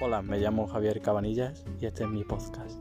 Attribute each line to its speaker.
Speaker 1: Hola, me llamo Javier Cabanillas y este es mi podcast.